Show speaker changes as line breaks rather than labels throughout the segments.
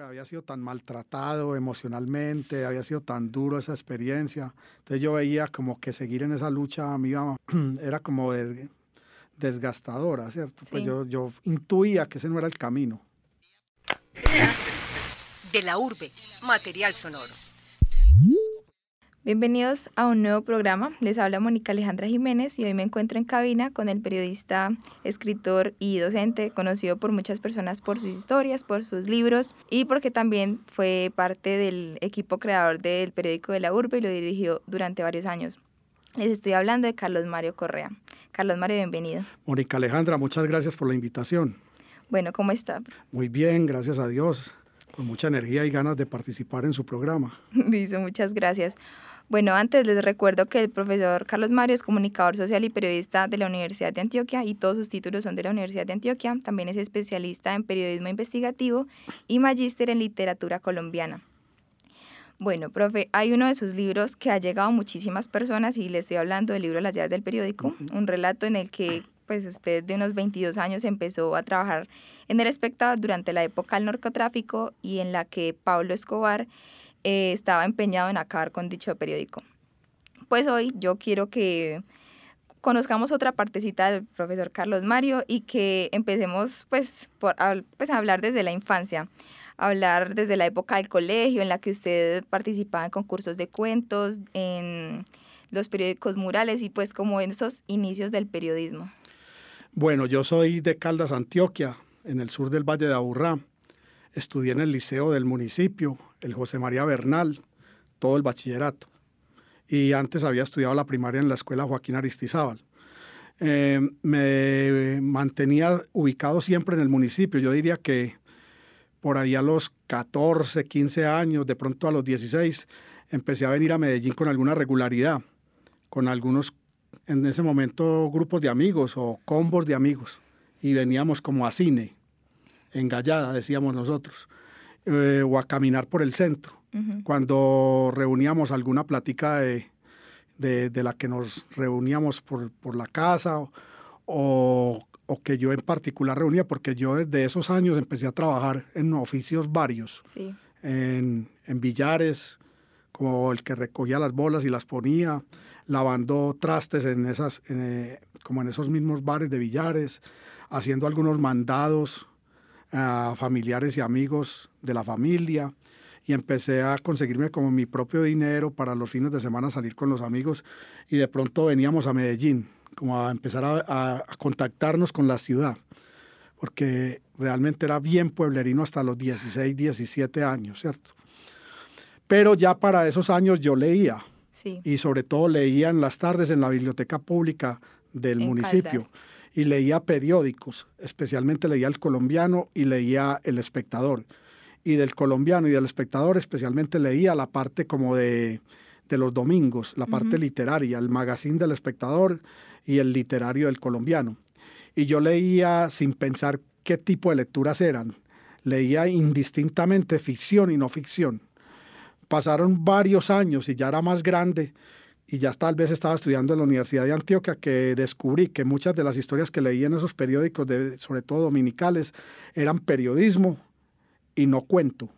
pues había sido tan maltratado emocionalmente, había sido tan duro esa experiencia. Entonces yo veía como que seguir en esa lucha a mí era como desgastadora, ¿cierto? Pues yo, yo intuía que ese no era el camino.
De la urbe, material sonoro.
Bienvenidos a un nuevo programa. Les habla Mónica Alejandra Jiménez y hoy me encuentro en cabina con el periodista, escritor y docente conocido por muchas personas por sus historias, por sus libros y porque también fue parte del equipo creador del periódico de la Urbe y lo dirigió durante varios años. Les estoy hablando de Carlos Mario Correa. Carlos Mario, bienvenido.
Mónica Alejandra, muchas gracias por la invitación.
Bueno, ¿cómo está?
Muy bien, gracias a Dios. Con mucha energía y ganas de participar en su programa.
Dice, muchas gracias. Bueno, antes les recuerdo que el profesor Carlos Mario es comunicador social y periodista de la Universidad de Antioquia y todos sus títulos son de la Universidad de Antioquia. También es especialista en periodismo investigativo y magíster en literatura colombiana. Bueno, profe, hay uno de sus libros que ha llegado a muchísimas personas y le estoy hablando del libro Las llaves del periódico, un relato en el que pues usted de unos 22 años empezó a trabajar en El Espectador durante la época del narcotráfico y en la que Pablo Escobar eh, estaba empeñado en acabar con dicho periódico. Pues hoy yo quiero que conozcamos otra partecita del profesor Carlos Mario y que empecemos pues, por, pues a hablar desde la infancia, hablar desde la época del colegio en la que usted participaba en concursos de cuentos, en los periódicos murales y pues como en esos inicios del periodismo.
Bueno, yo soy de Caldas, Antioquia, en el sur del Valle de Aburrá. Estudié en el liceo del municipio, el José María Bernal, todo el bachillerato. Y antes había estudiado la primaria en la escuela Joaquín Aristizábal. Eh, me mantenía ubicado siempre en el municipio. Yo diría que por ahí a los 14, 15 años, de pronto a los 16, empecé a venir a Medellín con alguna regularidad, con algunos, en ese momento, grupos de amigos o combos de amigos. Y veníamos como a cine, en Gallada, decíamos nosotros. Eh, o a caminar por el centro. Cuando reuníamos alguna plática de, de, la que nos reuníamos por, por la casa o, o, que yo en particular reunía, porque yo desde esos años empecé a trabajar en oficios varios, en, en billares, como el que recogía las bolas y las ponía, lavando trastes en esas, eh, como en esos mismos bares de billares, haciendo algunos mandados a familiares y amigos de la familia y empecé a conseguirme como mi propio dinero para los fines de semana salir con los amigos y de pronto veníamos a Medellín, como a empezar a, contactarnos con la ciudad, porque realmente era bien pueblerino hasta los 16, 17 años, ¿cierto? Pero ya para esos años yo leía, y sobre todo leía en las tardes en la biblioteca pública del municipio y leía periódicos, especialmente leía El Colombiano y leía El Espectador. Y del Colombiano y del Espectador especialmente leía la parte como de, de los domingos, la parte literaria, el magazine del Espectador y el literario del Colombiano. Y yo leía sin pensar qué tipo de lecturas eran. Leía indistintamente ficción y no ficción. Pasaron varios años y ya era más grande y ya tal vez estaba estudiando en la Universidad de Antioquia que descubrí que muchas de las historias que leí en esos periódicos, de, sobre todo dominicales, eran periodismo y no cuento.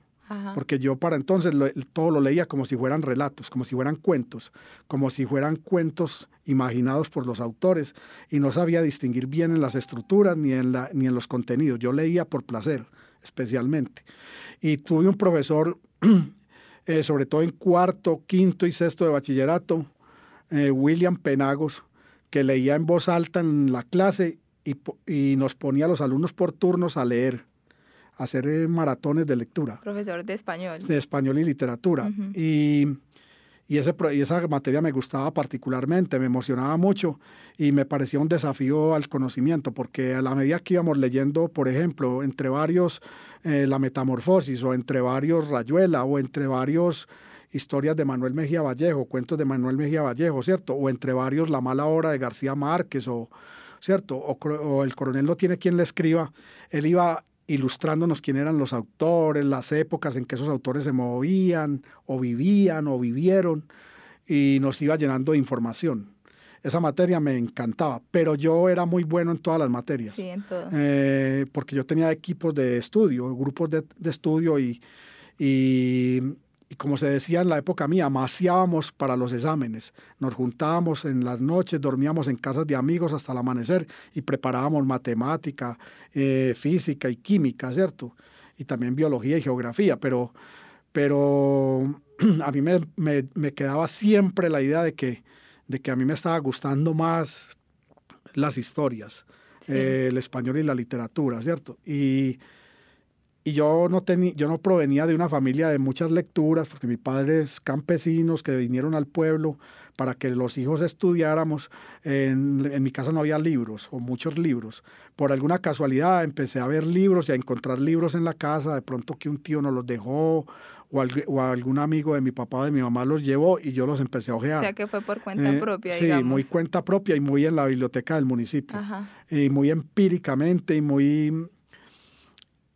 Porque yo para entonces todo lo leía como si fueran relatos, como si fueran cuentos, como si fueran cuentos imaginados por los autores y no sabía distinguir bien en las estructuras ni en, la, ni en los contenidos. Yo leía por placer, especialmente. Y tuve un profesor, eh, sobre todo en cuarto, quinto y sexto de bachillerato, eh, William Penagos, que leía en voz alta en la clase y, nos ponía a los alumnos por turnos a leer, a hacer eh, maratones de lectura.
Profesor de español.
De español y literatura. y, y, ese, y esa materia me gustaba particularmente, me emocionaba mucho y me parecía un desafío al conocimiento, porque a la medida que íbamos leyendo, por ejemplo, entre varios eh, La Metamorfosis o entre varios Rayuela o entre varios historias de Manuel Mejía Vallejo, cuentos de Manuel Mejía Vallejo, ¿cierto? O entre varios La mala hora de García Márquez, o, ¿cierto? O, El coronel no tiene quien le escriba. Él iba ilustrándonos quién eran los autores, las épocas en que esos autores se movían, o vivían, o vivieron, y nos iba llenando de información. esa materia me encantaba, pero yo era muy bueno en todas las materias.
Sí, en todo.
Eh, porque yo tenía equipos de estudio, grupos de, de estudio y, y, y, como se decía en la época mía, amaciábamos para los exámenes. Nos juntábamos en las noches, dormíamos en casas de amigos hasta el amanecer y preparábamos matemática, eh, física y química, ¿cierto? Y también biología y geografía, pero, pero a mí me, me, me quedaba siempre la idea de que de que a mí me estaba gustando más las historias, sí. eh, el español y la literatura, ¿cierto? Y, y yo, no tenía, yo no provenía de una familia de muchas lecturas, porque mi padre es campesinos que vinieron al pueblo para que los hijos estudiáramos. En, en, mi casa no había libros o muchos libros. Por alguna casualidad empecé a ver libros y a encontrar libros en la casa, de pronto que un tío nos los dejó o, al, o, algún amigo de mi papá o de mi mamá los llevó y yo los empecé a ojear.
O sea que fue por cuenta eh, propia,
Sí,
digamos.
muy cuenta propia y muy en la biblioteca del municipio. Ajá. Y muy empíricamente y muy,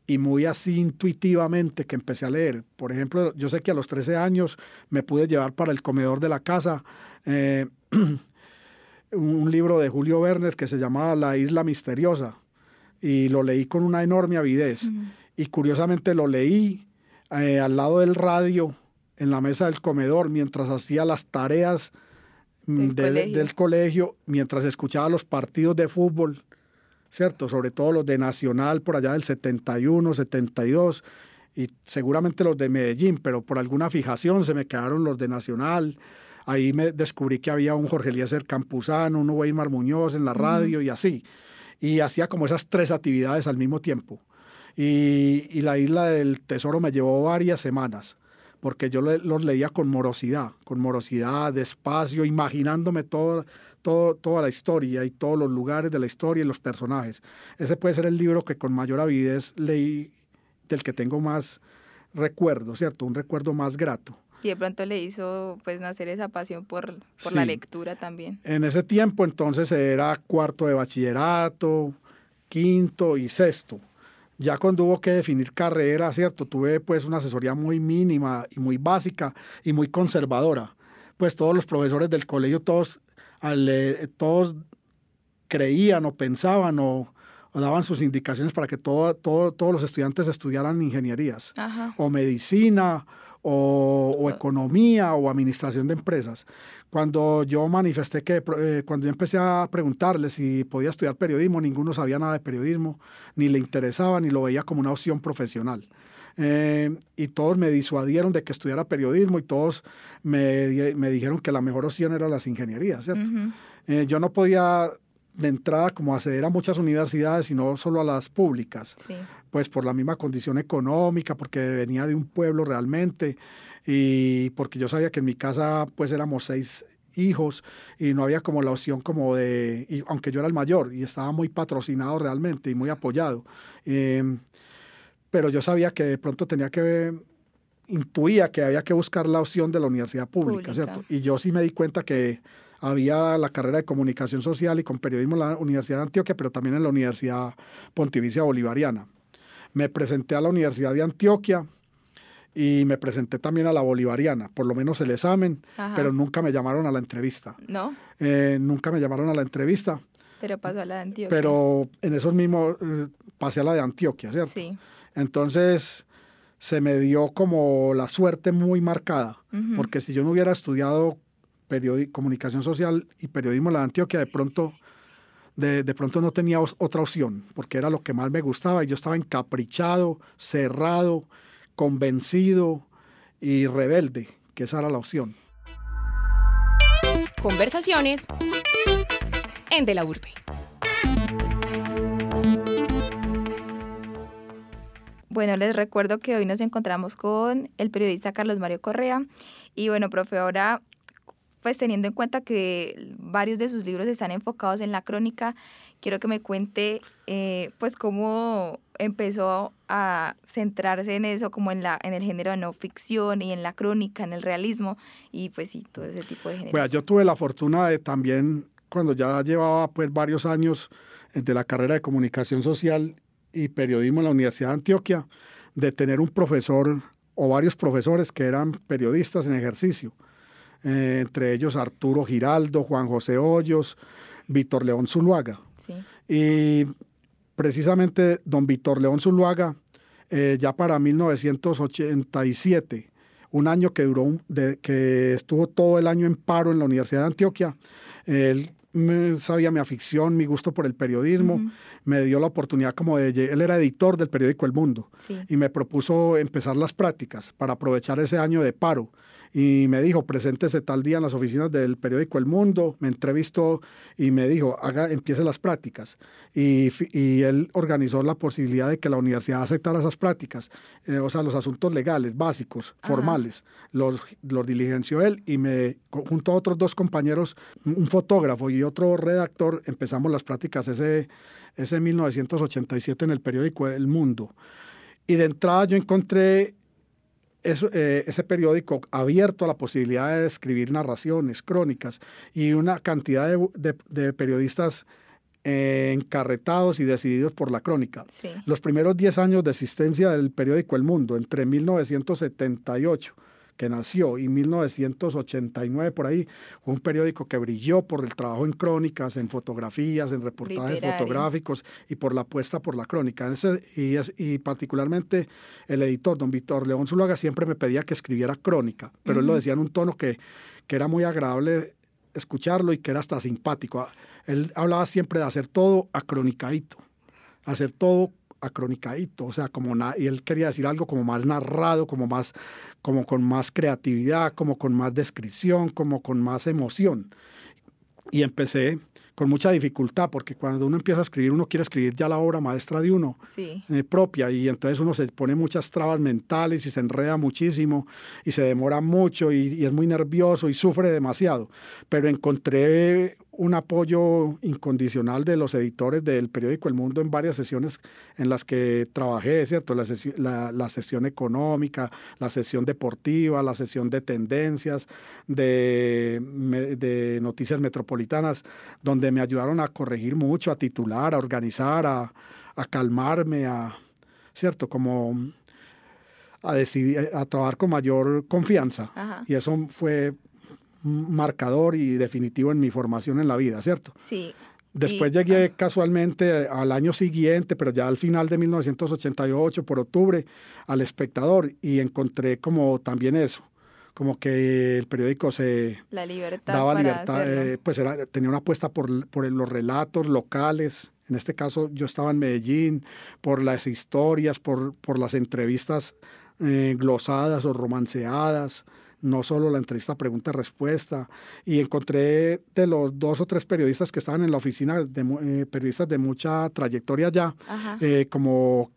y muy así intuitivamente que empecé a leer. Por ejemplo, yo sé que a los 13 años me pude llevar para el comedor de la casa eh, un libro de Julio Verne que se llamaba La Isla Misteriosa y lo leí con una enorme avidez. Uh -huh. Y curiosamente lo leí eh, al lado del radio, en la mesa del comedor, mientras hacía las tareas
del,
del,
colegio.
del colegio, mientras escuchaba los partidos de fútbol, ¿cierto? Sobre todo los de Nacional por allá del 71, 72 y seguramente los de Medellín, pero por alguna fijación se me quedaron los de Nacional. Ahí me descubrí que había un Jorge Eliezer Campuzano, un Weimar Muñoz en la radio uh -huh. y así. Y hacía como esas tres actividades al mismo tiempo. Y, y, la isla del tesoro me llevó varias semanas, porque yo le, los leía con morosidad, con morosidad, despacio, imaginándome todo, todo, toda la historia y todos los lugares de la historia y los personajes. Ese puede ser el libro que con mayor avidez leí, del que tengo más recuerdo, ¿cierto? Un recuerdo más grato.
Y de pronto le hizo pues nacer esa pasión por, por sí. la lectura también.
En ese tiempo entonces era cuarto de bachillerato, quinto y sexto ya cuando hubo que definir carrera, ¿cierto? Tuve pues una asesoría muy mínima y muy básica y muy conservadora. Pues todos los profesores del colegio, todos, al, todos creían o pensaban o, o, daban sus indicaciones para que todo, todo, todos los estudiantes estudiaran ingenierías
Ajá.
o medicina o, o, economía o administración de empresas. Cuando yo manifesté que, eh, cuando yo empecé a preguntarle si podía estudiar periodismo, ninguno sabía nada de periodismo, ni le interesaba, ni lo veía como una opción profesional. Eh, y todos me disuadieron de que estudiara periodismo y todos me, me dijeron que la mejor opción era las ingenierías, ¿cierto? Uh -huh. eh, yo no podía de entrada como acceder a muchas universidades, sino solo a las públicas,
sí.
pues por la misma condición económica, porque venía de un pueblo realmente y porque yo sabía que en mi casa pues éramos seis hijos y no había como la opción como de, y, aunque yo era el mayor y estaba muy patrocinado realmente y muy apoyado, eh, pero yo sabía que de pronto tenía que intuía que había que buscar la opción de la universidad pública,
Pública.
¿cierto? Y yo sí me di cuenta que había la carrera de comunicación social y con periodismo en la Universidad de Antioquia, pero también en la Universidad Pontificia Bolivariana. Me presenté a la Universidad de Antioquia y me presenté también a la Bolivariana, por lo menos el examen,
Ajá.
pero nunca me llamaron a la entrevista.
¿No?
Eh, nunca me llamaron a la entrevista.
Pero pasó a la de Antioquia.
Pero en esos mismos eh, pasé a la de Antioquia, ¿cierto?
Sí.
Entonces se me dio como la suerte muy marcada,
Uh -huh.
porque si yo no hubiera estudiado comunicación social y periodismo en la de Antioquia, de pronto, de, de, pronto no tenía otra opción, porque era lo que más me gustaba y yo estaba encaprichado, cerrado, convencido y rebelde, que esa era la opción.
Conversaciones en De la Urbe.
Bueno, les recuerdo que hoy nos encontramos con el periodista Carlos Mario Correa. Y bueno, profe, ahora, pues teniendo en cuenta que varios de sus libros están enfocados en la crónica, quiero que me cuente, eh, pues, cómo empezó a centrarse en eso, como en, la, en el género de no ficción y en la crónica, en el realismo, y pues sí, todo ese tipo de géneros.
Bueno, yo tuve la fortuna de también, cuando ya llevaba pues varios años de la carrera de comunicación social y periodismo en la Universidad de Antioquia, de tener un profesor o varios profesores que eran periodistas en ejercicio. Eh, entre ellos Arturo Giraldo, Juan José Hoyos, Víctor León Zuluaga.
Sí.
Y precisamente don Víctor León Zuluaga, eh, ya para 1987, un año que duró, un- de, que estuvo todo el año en paro en la Universidad de Antioquia, él me- sabía mi afición, mi gusto por el periodismo, me dio la oportunidad como de, él era editor del periódico El Mundo
Sí.
y me propuso empezar las prácticas para aprovechar ese año de paro. Y me dijo, preséntese tal día en las oficinas del periódico El Mundo. Me entrevistó y me dijo, haga, empiece las prácticas. Y, y él organizó la posibilidad de que la universidad aceptara esas prácticas. Eh, o sea, los asuntos legales, básicos,
Ajá.
formales. Los, los diligenció él y me, junto a otros dos compañeros, un fotógrafo y otro redactor, empezamos las prácticas ese, ese 1987 en el periódico El Mundo. Y de entrada yo encontré eso, eh, ese periódico abierto a la posibilidad de escribir narraciones, crónicas y una cantidad de, de- de periodistas eh, encarretados y decididos por la crónica.
Sí.
Los primeros 10 años de existencia del periódico El Mundo, entre 1978, que nació, y 1989 por ahí, fue un periódico que brilló por el trabajo en crónicas, en fotografías, en reportajes
Literario.
fotográficos y por la apuesta por la crónica. Ese- y, es- y particularmente el editor, don Víctor León Zuluaga, siempre me pedía que escribiera crónica, pero él lo decía en un tono que, que era muy agradable escucharlo y que era hasta simpático. Él hablaba siempre de hacer todo acronicadito, hacer todo acronicadito, o sea, como y él quería decir algo como más narrado, como más, como con más creatividad, como con más descripción, como con más emoción. Y empecé con mucha dificultad, porque cuando uno empieza a escribir, uno quiere escribir ya la obra maestra de uno
Sí.
eh, propia y entonces uno se pone muchas trabas mentales y se enreda muchísimo y se demora mucho y, y es muy nervioso y sufre demasiado. Pero encontré un apoyo incondicional de los editores del periódico El Mundo en varias sesiones en las que trabajé, ¿cierto? La, sesi- la, la sesión económica, la sesión deportiva, la sesión de tendencias, de, de noticias metropolitanas, donde me ayudaron a corregir mucho, a titular, a organizar, a, a calmarme, a, ¿cierto? Como a decidir, a trabajar con mayor confianza.
Ajá.
Y eso fue marcador y definitivo en mi formación en la vida, ¿cierto?
Sí.
Después
Y-
llegué casualmente al año siguiente, pero ya al final de 1988, por octubre, al espectador y encontré como también eso, como que el periódico se
La libertad
daba libertad, eh, pues era, tenía una apuesta por, por los relatos locales. En este caso yo estaba en Medellín, por las historias, por, por las entrevistas eh, glosadas o romanceadas, no solo la entrevista pregunta-respuesta. Y encontré de los dos o tres periodistas que estaban en la oficina, de, eh, periodistas de mucha trayectoria ya, eh, como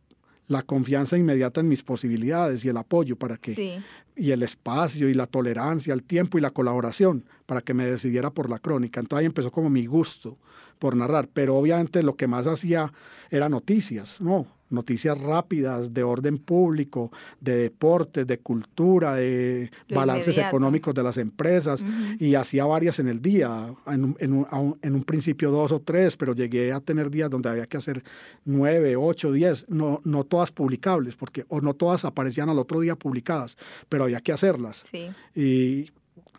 la confianza inmediata en mis posibilidades y el apoyo para que
sí.
y el espacio y la tolerancia, el tiempo y la colaboración para que me decidiera por la crónica. Entonces ahí empezó como mi gusto por narrar, pero obviamente lo que más hacía era noticias, ¿no? Noticias rápidas de orden público, de deportes, de cultura, de
Lo
balances
inmediato.
económicos de las empresas y hacía varias en el día, un- en un principio dos o tres, pero llegué a tener días donde había que hacer nueve, ocho, diez, no, no todas publicables, porque, o no todas aparecían al otro día publicadas, pero había que hacerlas
Sí.
y,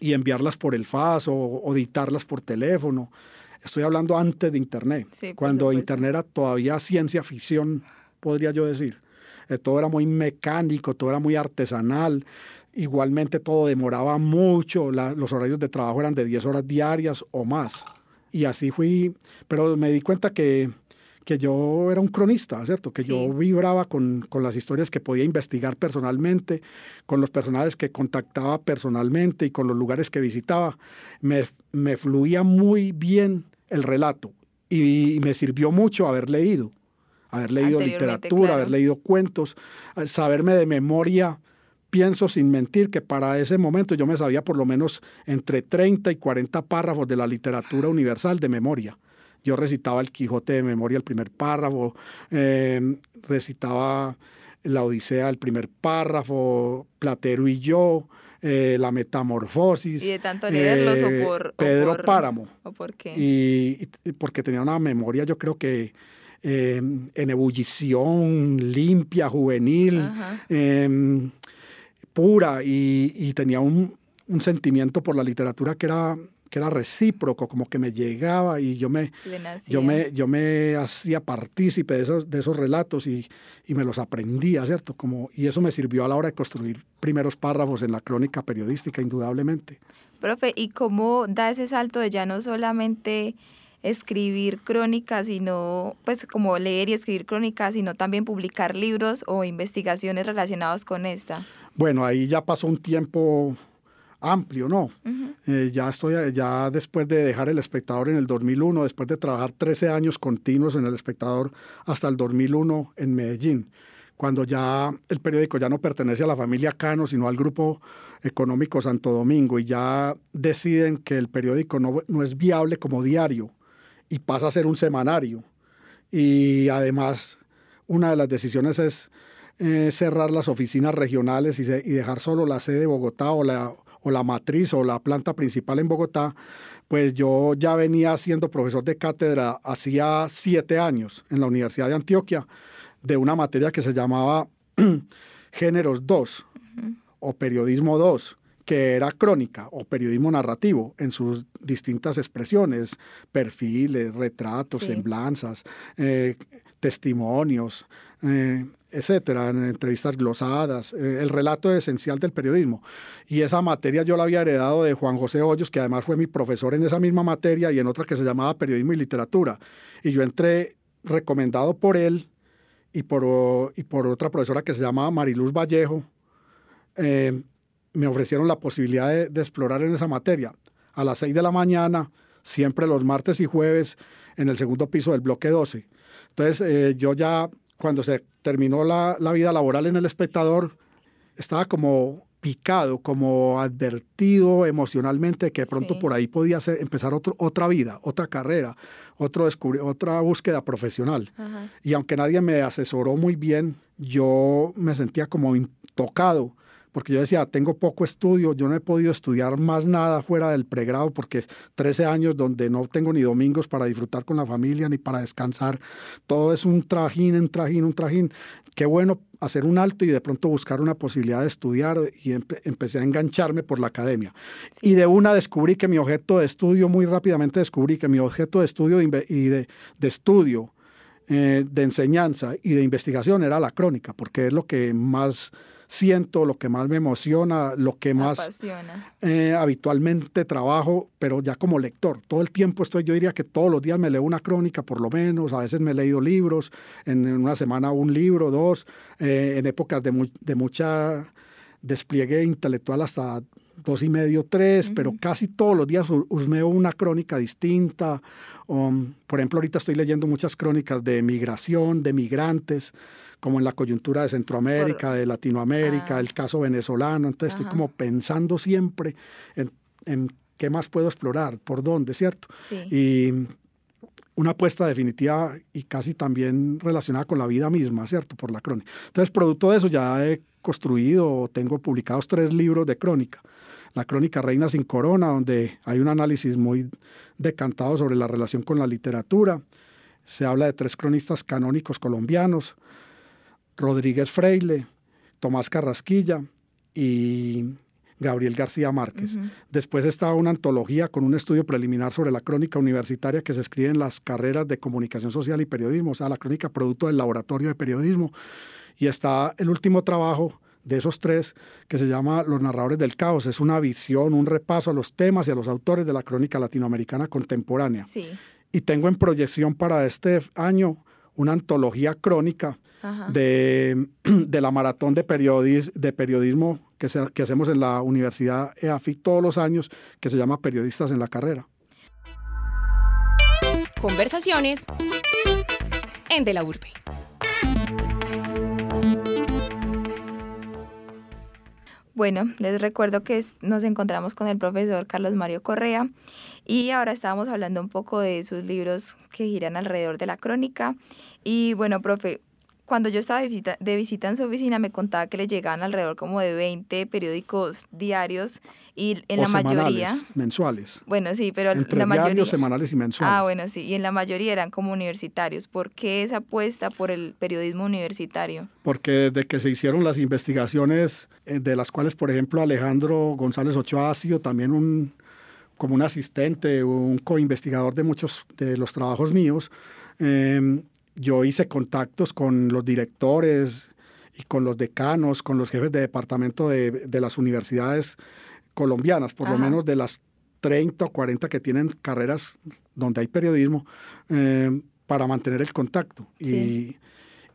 y enviarlas por el FAS o, o editarlas por teléfono. Estoy hablando antes de Internet,
Sí,
cuando
supuesto.
Internet era todavía ciencia ficción, podría yo decir. Eh, todo era muy mecánico, todo era muy artesanal. Igualmente todo demoraba mucho, la- los horarios de trabajo eran de 10 horas diarias o más. Y así fui, pero me di cuenta que, que yo era un cronista, ¿cierto? Que
Sí.
yo vibraba con, con las historias que podía investigar personalmente, con los personajes que contactaba personalmente y con los lugares que visitaba. Me, me fluía muy bien el relato y, me sirvió mucho haber leído, haber leído literatura,
claro.
haber leído cuentos, saberme de memoria. Pienso sin mentir que para ese momento yo me sabía por lo menos entre 30 y 40 párrafos de la literatura universal de memoria. Yo recitaba el Quijote de memoria, el primer párrafo, eh, recitaba la Odisea, el primer párrafo, Platero y yo, eh, la Metamorfosis.
¿Y de tanto leerlos
eh,
o por...? o
Pedro
por-
Páramo.
¿O por qué?
Y, y porque tenía una memoria, yo creo que eh, en ebullición, limpia, juvenil, eh, pura, y, y tenía un, un sentimiento por la literatura que era que era recíproco, como que me llegaba y yo me, yo me, yo me hacía partícipe de esos, de esos relatos y, y, me los aprendía, ¿cierto? Como, y eso me sirvió a la hora de construir primeros párrafos en la crónica periodística, indudablemente.
Profe, ¿y cómo da ese salto de ya no solamente escribir crónicas, sino pues como leer y escribir crónicas, sino también publicar libros o investigaciones relacionados con esta?
Bueno, ahí ya pasó un tiempo amplio, ¿no? Eh, ya estoy, ya después de dejar El Espectador en el 2001, después de trabajar 13 años continuos en El Espectador hasta el 2001 en Medellín, cuando ya el periódico ya no pertenece a la familia Cano, sino al grupo económico Santo Domingo, y ya deciden que el periódico no, no es viable como diario y pasa a ser un semanario. Y además, una de las decisiones es eh, cerrar las oficinas regionales y, y, dejar solo la sede de Bogotá o la, o la matriz o la planta principal en Bogotá, pues yo ya venía siendo profesor de cátedra hacía siete años en la Universidad de Antioquia de una materia que se llamaba Géneros 2 o Periodismo 2 que era crónica o periodismo narrativo en sus distintas expresiones, perfiles, retratos, semblanzas, eh, testimonios, eh, etcétera, en entrevistas glosadas, eh, el relato esencial del periodismo. Y esa materia yo la había heredado de Juan José Hoyos, que además fue mi profesor en esa misma materia y en otra que se llamaba Periodismo y Literatura. Y yo entré recomendado por él y por, y por otra profesora que se llamaba Mariluz Vallejo. Eh, me ofrecieron la posibilidad de, de explorar en esa materia. A las 6 de la mañana, siempre los martes y jueves, en el segundo piso del bloque 12. Entonces, eh, yo ya cuando se terminó la, la, vida laboral en El Espectador, estaba como picado, como advertido emocionalmente que de pronto por ahí podía ser, empezar otro, otra vida, otra carrera, otro otra búsqueda profesional. Ajá. Y aunque nadie me asesoró muy bien, yo me sentía como tocado porque yo decía, tengo poco estudio, yo no he podido estudiar más nada fuera del pregrado porque 13 años donde no tengo ni domingos para disfrutar con la familia ni para descansar, todo es un trajín, un trajín, un trajín. Qué bueno hacer un alto y de pronto buscar una posibilidad de estudiar y empe empecé a engancharme por la academia. Sí. Y de una descubrí que mi objeto de estudio, muy rápidamente descubrí que mi objeto de estudio y de, de estudio, eh, de enseñanza y de investigación era la crónica, porque es lo que más siento, lo que más me emociona, lo que más eh, habitualmente trabajo, pero ya como lector. Todo el tiempo estoy, yo diría que todos los días me leo una crónica por lo menos, a veces me he leído libros, en, una semana un libro, dos, eh, en épocas de, mu de mucha despliegue intelectual hasta dos y medio, tres, uh -huh. pero casi todos los días husmeo una crónica distinta. Um, por ejemplo, ahorita estoy leyendo muchas crónicas de migración, de migrantes, como en la coyuntura de Centroamérica, por... de Latinoamérica, ah. el caso venezolano. Entonces Ajá. estoy como pensando siempre en, en, qué más puedo explorar, por dónde, ¿cierto? Sí. Y una apuesta definitiva y casi también relacionada con la vida misma, ¿cierto? Por la crónica. Entonces, producto de eso ya he construido, tengo publicados tres libros de crónica. La crónica Reina sin Corona, donde hay un análisis muy decantado sobre la relación con la literatura. Se habla de tres cronistas canónicos colombianos, Rodríguez Freile, Tomás Carrasquilla y Gabriel García Márquez. Uh -huh. Después está una antología con un estudio preliminar sobre la crónica universitaria que se escribe en las carreras de comunicación social y periodismo, o sea, la crónica producto del laboratorio de periodismo. Y está el último trabajo de esos tres que se llama Los narradores del caos. Es una visión, un repaso a los temas y a los autores de la crónica latinoamericana contemporánea.
Sí.
Y tengo en proyección para este año una antología crónica de, de, la maratón de, periodis, de periodismo que, se, que hacemos en la Universidad EAFIC todos los años, que se llama Periodistas en la Carrera.
Conversaciones en De la Urbe.
Bueno, les recuerdo que nos encontramos con el profesor Carlos Mario Correa y ahora estábamos hablando un poco de sus libros que giran alrededor de la crónica. Y bueno, profe, cuando yo estaba de visita, de visita en su oficina me contaba que le llegaban alrededor como de 20 periódicos diarios y en
o
la mayoría...
mensuales.
Bueno, sí, pero
Entre
la mayoría...
diarios, semanales y mensuales.
Ah, bueno, sí, y en la mayoría eran como universitarios. ¿Por qué esa apuesta por el periodismo universitario?
Porque desde que se hicieron las investigaciones, eh, de las cuales, por ejemplo, Alejandro González Ochoa ha sido también un como un asistente, un co-investigador de muchos de los trabajos míos, eh, yo hice contactos con los directores y con los decanos, con los jefes de departamento de, de las universidades colombianas, por
Ajá.
lo menos de las 30 o 40 que tienen carreras donde hay periodismo, eh, para mantener el contacto.
Sí.
Y,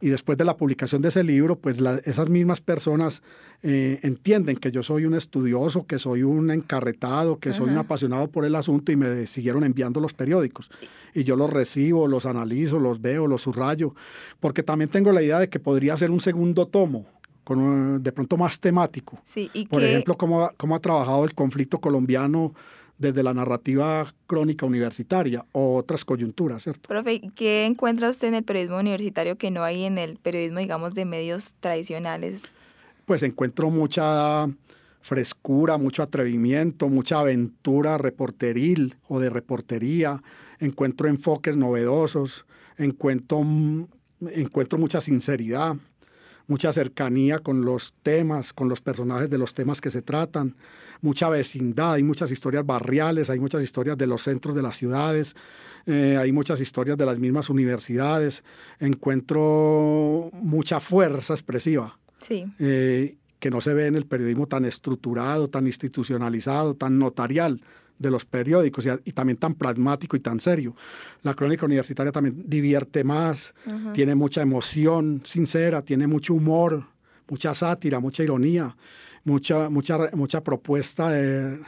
y después de la publicación de ese libro, pues la- esas mismas personas eh, entienden que yo soy un estudioso, que soy un encarretado, que soy un apasionado por el asunto y me siguieron enviando los periódicos. Y yo los recibo, los analizo, los veo, los subrayo, porque también tengo la idea de que podría ser un segundo tomo, con un- de pronto más temático.
Sí, y
Por
que-
ejemplo, cómo, cómo ha trabajado el conflicto colombiano desde la narrativa crónica universitaria o otras coyunturas, ¿cierto?
Profe, ¿qué encuentra usted en el periodismo universitario que no hay en el periodismo, digamos, de medios tradicionales?
Pues encuentro mucha frescura, mucho atrevimiento, mucha aventura reporteril o de reportería, encuentro enfoques novedosos, encuentro, mm, encuentro mucha sinceridad, mucha cercanía con los temas, con los personajes de los temas que se tratan, mucha vecindad, hay muchas historias barriales, hay muchas historias de los centros de las ciudades, eh, hay muchas historias de las mismas universidades, encuentro mucha fuerza expresiva
Sí,
eh, que no se ve en el periodismo tan estructurado, tan institucionalizado, tan notarial de los periódicos y, y también tan pragmático y tan serio. La crónica universitaria también divierte más, tiene mucha emoción sincera, tiene mucho humor, mucha sátira, mucha ironía, mucha, mucha, mucha propuesta eh,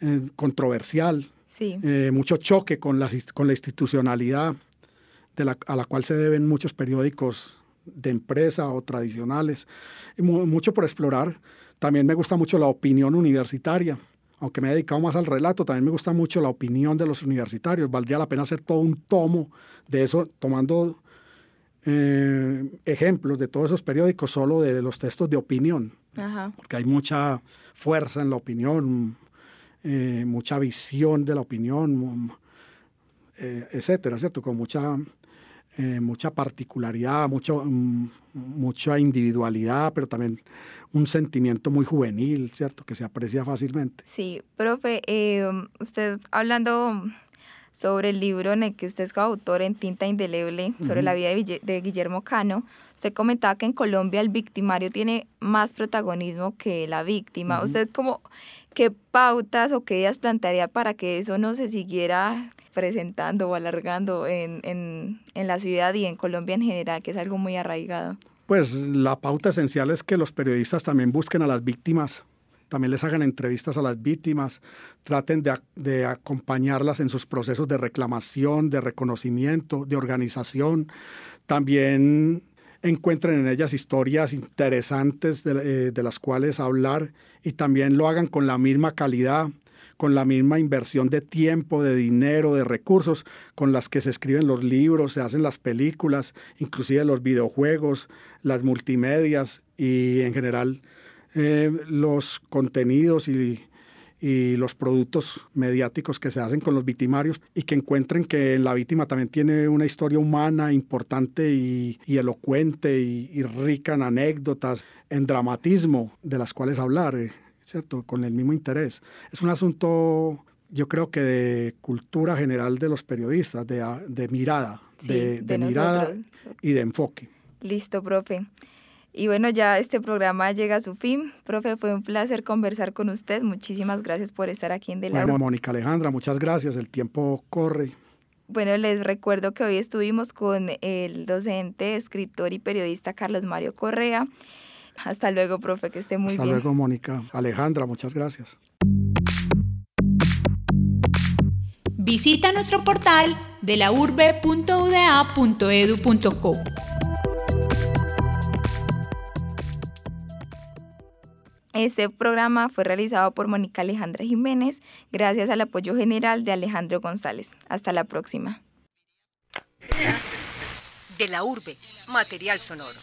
eh, controversial,
sí,
eh, mucho choque con la, con la institucionalidad de la, a la cual se deben muchos periódicos de empresa o tradicionales. Y mu- mucho por explorar. También me gusta mucho la opinión universitaria. Aunque me he dedicado más al relato, también me gusta mucho la opinión de los universitarios. Valdría la pena hacer todo un tomo de eso, tomando eh, ejemplos de todos esos periódicos, solo de los textos de opinión
ajá.
porque hay mucha fuerza en la opinión, eh, mucha visión de la opinión, mm, eh, etcétera, ¿cierto? Con mucha, eh, mucha particularidad, mucho, mm, mucha individualidad, pero también un sentimiento muy juvenil, ¿cierto? Que se aprecia fácilmente.
Sí, profe, eh, usted hablando sobre el libro en el que usted es coautor en Tinta Indeleble, sobre la vida de, Guillermo Cano, usted comentaba que en Colombia el victimario tiene más protagonismo que la víctima. ¿Usted como qué pautas o qué ideas plantearía para que eso no se siguiera presentando o alargando en, en, en la ciudad y en Colombia en general, que es algo muy arraigado?
Pues la pauta esencial es que los periodistas también busquen a las víctimas, también les hagan entrevistas a las víctimas, traten de, de acompañarlas en sus procesos de reclamación, de reconocimiento, de organización. También encuentren en ellas historias interesantes de, eh, de las cuales hablar y también lo hagan con la misma calidad, con la misma inversión de tiempo, de dinero, de recursos con las que se escriben los libros, se hacen las películas, inclusive los videojuegos, las multimedias y en general eh, los contenidos y, los productos mediáticos que se hacen con los victimarios y que encuentren que la víctima también tiene una historia humana importante y, elocuente y, y rica en anécdotas, en dramatismo de las cuales hablar, eh, ¿cierto? Con el mismo interés. Es un asunto, yo creo que de cultura general de los periodistas, de, a- de mirada,
Sí,
de,
de
de mirada y de enfoque.
Listo, profe. Y bueno, ya este programa llega a su fin. Profe, fue un placer conversar con usted. Muchísimas gracias por estar aquí en De la
Bueno. Mónica Alejandra, muchas gracias. El tiempo corre.
Bueno, les recuerdo que hoy estuvimos con el docente, escritor y periodista Carlos Mario Correa. Hasta luego, profe, que esté muy
Hasta
bien.
luego, Mónica. Alejandra, muchas gracias.
Visita nuestro portal de la urbe.uda.edu.co.
Este programa fue realizado por Mónica Alejandra Jiménez, gracias al apoyo general de Alejandro González. Hasta la próxima.
De la urbe, material sonoro.